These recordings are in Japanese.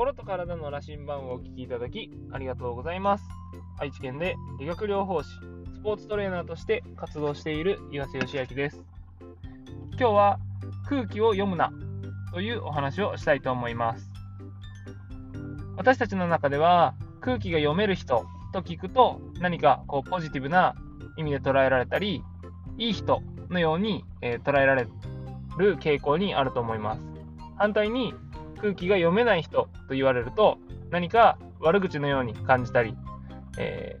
心と体の羅針盤をお聞きいただきありがとうございます。愛知県で理学療法士スポーツトレーナーとして活動している岩瀬義明です。今日は空気を読むなというお話をしたいと思います。私たちの中では空気が読める人と聞くと何かこうポジティブな意味で捉えられたりいい人のように、えー、捉えられる傾向にあると思います。反対に空気が読めない人と言われると何か悪口のように感じたり、え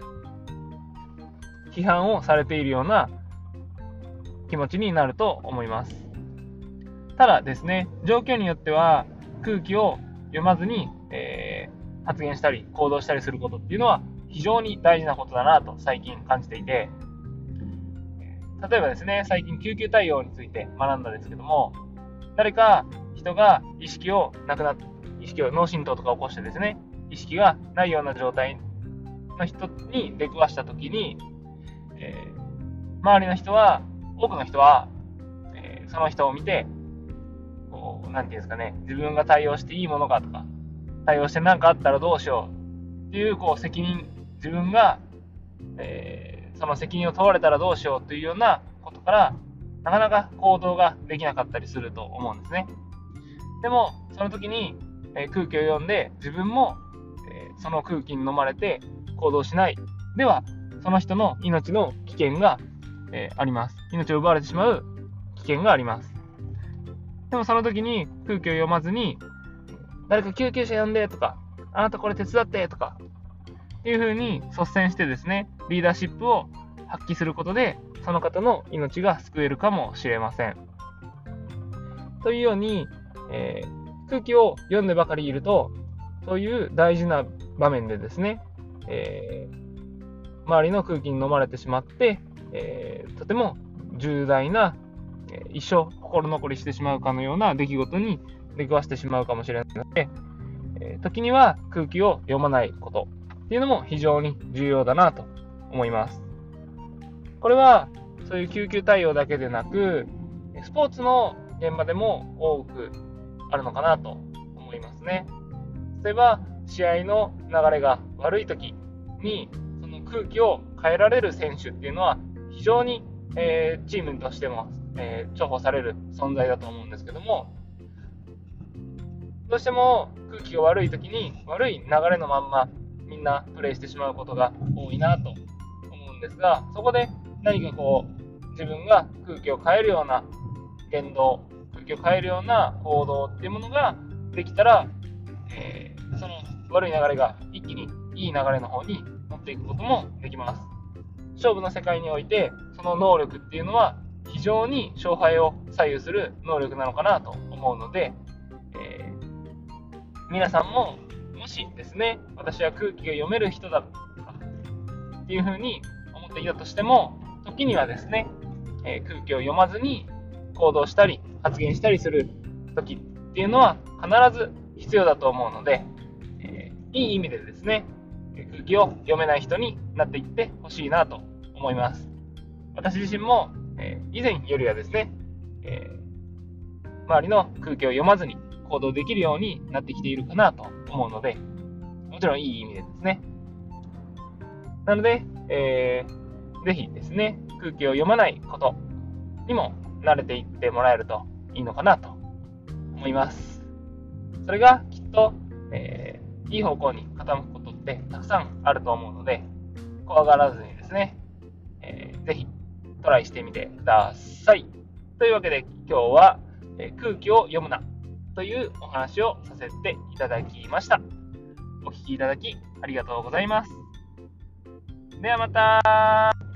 ー、批判をされているような気持ちになると思います。ただですね状況によっては空気を読まずに、えー、発言したり行動したりすることっていうのは非常に大事なことだなと最近感じていて例えばですね最近救急対応について学んだんですけども誰か人が意識をなくなっ意識を脳震盪とか起こしてですね意識がないような状態の人に出くわした時に、えー、周りの人は多くの人は、えー、その人を見てこう何て言うんですかね自分が対応していいものかとか対応して何かあったらどうしようっていうこう責任自分が、えー、その責任を問われたらどうしようというようなことからなかなか行動ができなかったりすると思うんですね。でも、その時に、え空気を読んで、自分も、えその空気に飲まれて行動しない。では、その人の命の危険が、えあります。命を奪われてしまう危険があります。でもその時に空気を読まずに、誰か救急車呼んでとか、あなたこれ手伝ってとか、っていう風に率先してですね、リーダーシップを発揮することで、その方の命が救えるかもしれません。というように、えー、空気を読んでばかりいると、そういう大事な場面でですね、えー、周りの空気に飲まれてしまって、えー、とても重大な、え一生心残りしてしまうかのような出来事に出くわしてしまうかもしれないので、え時には空気を読まないことっていうのも非常に重要だなと思います。これはそういう救急対応だけでなく、スポーツの現場でも多くあるのかなと思いますね。例えば、試合の流れが悪い時に、その空気を変えられる選手っていうのは、非常に、えー、チームとしても、えー、重宝される存在だと思うんですけども、どうしても空気が悪い時に悪い流れのまんまみんなプレイしてしまうことが多いなと思うんですが、そこで何かこう自分が空気を変えるような言動気を変えるような行動っていうものができたら、えー、その悪い流れが一気にいい流れの方に持っていくこともできます。勝負の世界において、その能力っていうのは非常に勝敗を左右する能力なのかなと思うので、えー、皆さんももしですね、私は空気が読める人だっていうふうに思っていたとしても、時にはですね、えー、空気を読まずに行動したり発言したりする時っていうのは必ず必要だと思うので、えー、いい意味でですね、空気を読めない人になっていってほしいなと思います。私自身も、えー、以前よりはですね、えー、周りの空気を読まずに行動できるようになってきているかなと思うので、もちろんいい意味でですね。なので、えー、ぜひですね、空気を読まないことにも慣れていってもらえるといいのかなと思います。それがきっと、えー、いい方向に傾くことってたくさんあると思うので、怖がらずにですね、えー、ぜひトライしてみてください。というわけで今日は、えー、空気を読むなというお話をさせていただきました。お聴きいただきありがとうございます。ではまた